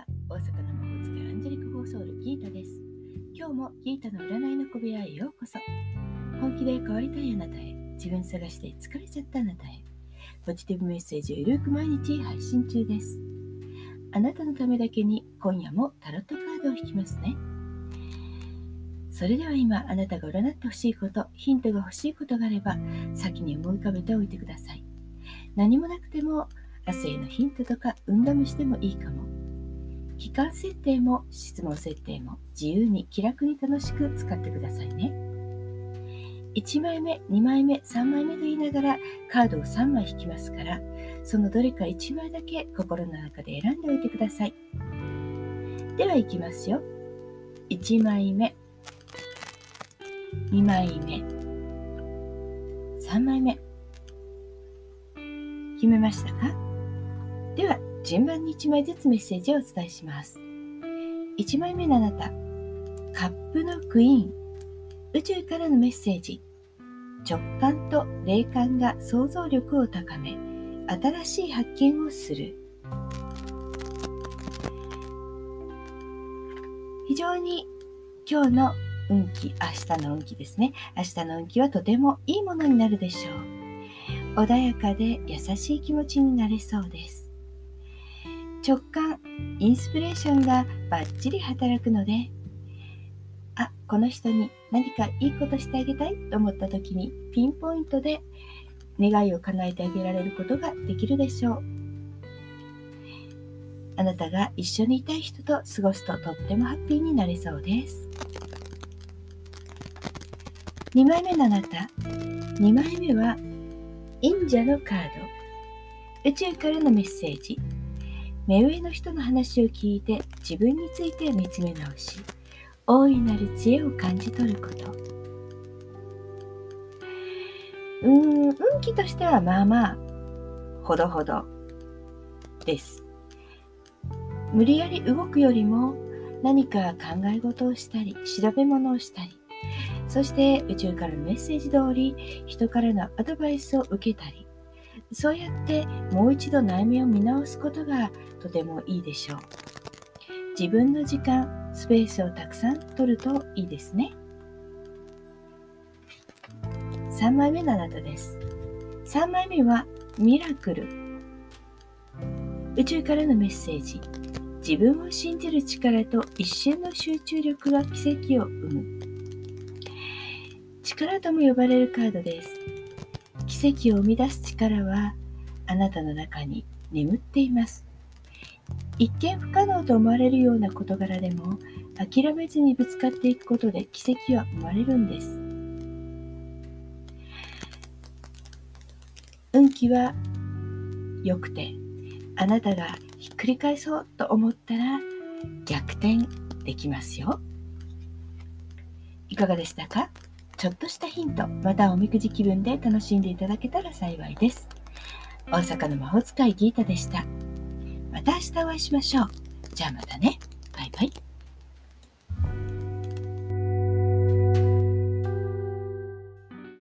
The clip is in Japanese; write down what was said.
は大阪の魔法使いアンジェリック・ホーソウルギータです。今日もギータの占いの小部屋へようこそ。本気で変わりたいあなたへ自分探して疲れちゃったあなたへポジティブメッセージをゆるく毎日配信中です。あなたのためだけに今夜もタロットカードを引きますね。それでは今あなたが占ってほしいことヒントが欲しいことがあれば先に思い浮かべておいてください。何もなくても明日へのヒントとか運試しでもいいかも。期間設定も質問設定も自由に気楽に楽しく使ってくださいね。1枚目、2枚目、3枚目と言いながらカードを3枚引きますから、そのどれか1枚だけ心の中で選んでおいてください。では行きますよ。1枚目、2枚目、3枚目。決めましたか？では順番に1枚ずつメッセージをお伝えします。1枚目のあなた、カップのクイーン、宇宙からのメッセージ、直感と霊感が想像力を高め、新しい発見をする。非常に今日の運気、明日の運気ですね。明日の運気はとてもいいものになるでしょう。穏やかで優しい気持ちになれそうです。直感、インスピレーションがバッチリ働くので、あ、この人に何かいいことしてあげたいと思った時にピンポイントで願いを叶えてあげられることができるでしょう。あなたが一緒にいたい人と過ごすととってもハッピーになれそうです。2枚目のあなた。2枚目は忍者のカード。宇宙からのメッセージ。目上の人の話を聞いて自分について見つめ直し大いなる知恵を感じ取ること。うん運気としてはまあまあほどほどです。無理やり動くよりも何か考え事をしたり調べ物をしたりそして宇宙からのメッセージ通り人からのアドバイスを受けたりそうやってもう一度悩みを見直すことがとてもいいでしょう。自分の時間、スペースをたくさん取るといいですね。3枚目のあなたです。3枚目はミラクル。宇宙からのメッセージ。自分を信じる力と一瞬の集中力が奇跡を生む。力とも呼ばれるカードです。奇跡を生み出す力はあなたの中に眠っています。一見不可能と思われるような事柄でも諦めずにぶつかっていくことで奇跡は生まれるんです。運気は良くてあなたがひっくり返そうと思ったら逆転できますよ。いかがでしたか？ちょっとしたヒント、またおみくじ気分で楽しんでいただけたら幸いです。大阪の魔法使いギータでした。また明日お会いしましょう。じゃあまたね。バイバイ。